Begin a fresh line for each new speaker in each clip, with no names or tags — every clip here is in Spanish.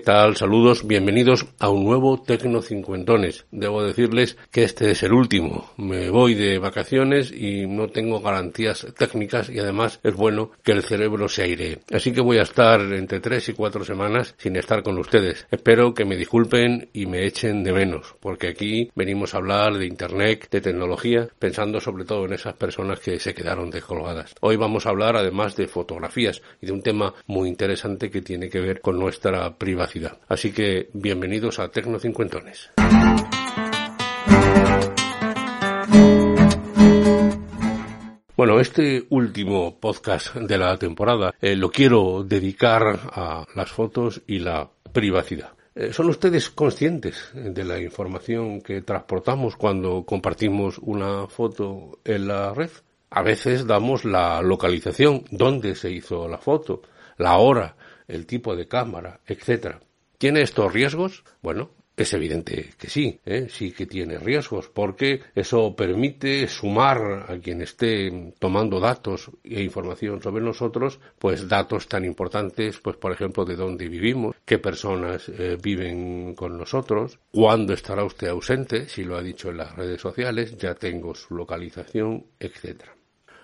Tal? Saludos, bienvenidos a un nuevo Tecno Cincuentones. Debo decirles que este es el último. Me voy de vacaciones y no tengo garantías técnicas y además es bueno que el cerebro se aire. Así que voy a estar entre tres y cuatro semanas sin estar con ustedes. Espero que me disculpen y me echen de menos, porque aquí venimos a hablar de Internet, de tecnología, pensando sobre todo en esas personas que se quedaron descolgadas. Hoy vamos a hablar además de fotografías y de un tema muy interesante que tiene que ver con nuestra privacidad Así que bienvenidos a Tecno Cincuentones. Bueno, este último podcast de la temporada eh, lo quiero dedicar a las fotos y la privacidad. Eh, ¿Son ustedes conscientes de la información que transportamos cuando compartimos una foto en la red? A veces damos la localización, dónde se hizo la foto, la hora, el tipo de cámara, etcétera. ¿Tiene estos riesgos? Bueno, es evidente que sí, ¿eh? sí que tiene riesgos, porque eso permite sumar a quien esté tomando datos e información sobre nosotros, pues datos tan importantes, pues por ejemplo, de dónde vivimos, qué personas eh, viven con nosotros, cuándo estará usted ausente, si lo ha dicho en las redes sociales, ya tengo su localización, etcétera.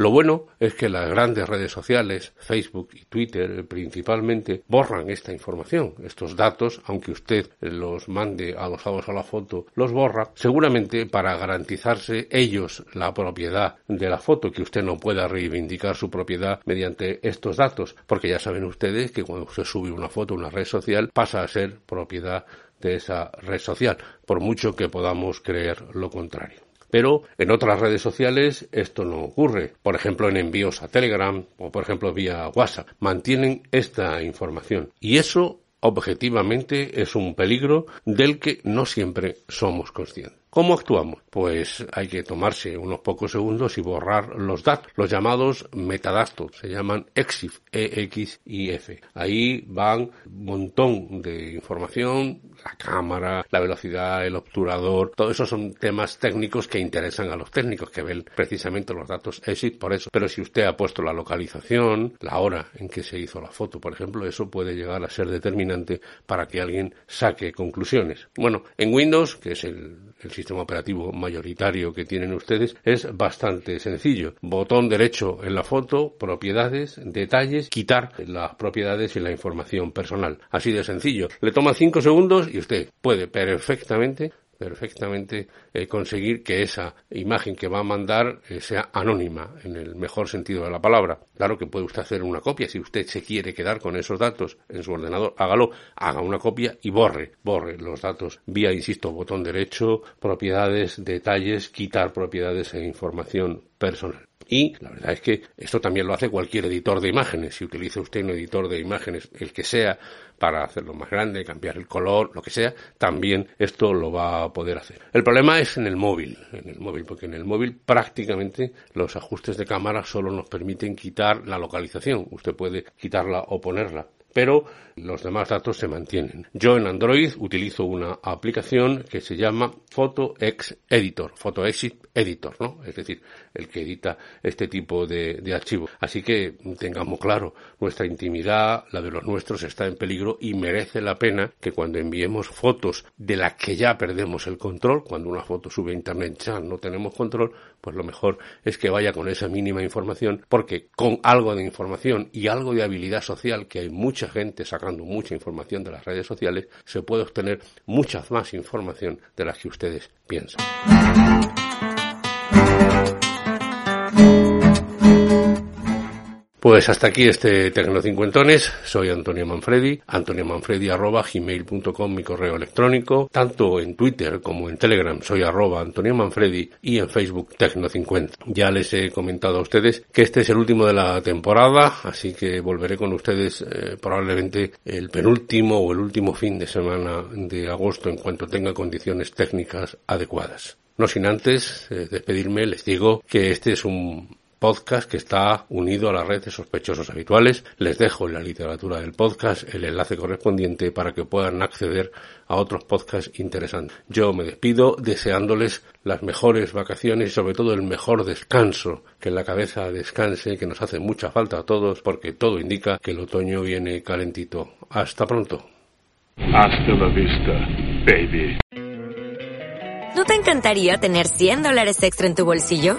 Lo bueno es que las grandes redes sociales, Facebook y Twitter principalmente, borran esta información, estos datos, aunque usted los mande adosados a la foto, los borra, seguramente para garantizarse ellos la propiedad de la foto, que usted no pueda reivindicar su propiedad mediante estos datos, porque ya saben ustedes que cuando usted sube una foto a una red social pasa a ser propiedad de esa red social, por mucho que podamos creer lo contrario. Pero en otras redes sociales esto no ocurre. Por ejemplo, en envíos a Telegram o por ejemplo vía WhatsApp. Mantienen esta información. Y eso objetivamente es un peligro del que no siempre somos conscientes. ¿Cómo actuamos? Pues hay que tomarse unos pocos segundos y borrar los datos, los llamados metadatos, se llaman EXIF, E, X y F. Ahí van un montón de información, la cámara, la velocidad, el obturador, todo eso son temas técnicos que interesan a los técnicos que ven precisamente los datos EXIF por eso. Pero si usted ha puesto la localización, la hora en que se hizo la foto, por ejemplo, eso puede llegar a ser determinante para que alguien saque conclusiones. Bueno, en Windows, que es el el sistema operativo mayoritario que tienen ustedes, es bastante sencillo. Botón derecho en la foto, propiedades, detalles, quitar las propiedades y la información personal. Así de sencillo. Le toma cinco segundos y usted puede perfectamente perfectamente eh, conseguir que esa imagen que va a mandar eh, sea anónima en el mejor sentido de la palabra. Claro que puede usted hacer una copia si usted se quiere quedar con esos datos en su ordenador, hágalo, haga una copia y borre, borre los datos vía, insisto, botón derecho, propiedades, detalles, quitar propiedades e información personal. Y la verdad es que esto también lo hace cualquier editor de imágenes. Si utiliza usted un editor de imágenes, el que sea, para hacerlo más grande, cambiar el color, lo que sea, también esto lo va a poder hacer. El problema es en el móvil, en el móvil, porque en el móvil prácticamente los ajustes de cámara solo nos permiten quitar la localización. Usted puede quitarla o ponerla pero los demás datos se mantienen. Yo en Android utilizo una aplicación que se llama PhotoX Editor, PhotoExit Editor, ¿no? Es decir, el que edita este tipo de, de archivos. Así que tengamos claro, nuestra intimidad, la de los nuestros, está en peligro y merece la pena que cuando enviemos fotos de las que ya perdemos el control, cuando una foto sube a internet ya no tenemos control, pues lo mejor es que vaya con esa mínima información, porque con algo de información y algo de habilidad social, que hay mucha gente sacando mucha información de las redes sociales, se puede obtener mucha más información de las que ustedes piensan. Pues hasta aquí este Tecnocincuentones. Soy Antonio Manfredi, antoniomanfredi.gmail.com mi correo electrónico, tanto en Twitter como en Telegram soy arroba Antonio Manfredi y en Facebook Tecno50. Ya les he comentado a ustedes que este es el último de la temporada, así que volveré con ustedes eh, probablemente el penúltimo o el último fin de semana de agosto en cuanto tenga condiciones técnicas adecuadas. No sin antes eh, despedirme, les digo que este es un podcast que está unido a la red de sospechosos habituales. Les dejo en la literatura del podcast el enlace correspondiente para que puedan acceder a otros podcasts interesantes. Yo me despido deseándoles las mejores vacaciones y sobre todo el mejor descanso, que la cabeza descanse, que nos hace mucha falta a todos porque todo indica que el otoño viene calentito. Hasta pronto.
Hasta la vista, baby.
¿No te encantaría tener 100 dólares extra en tu bolsillo?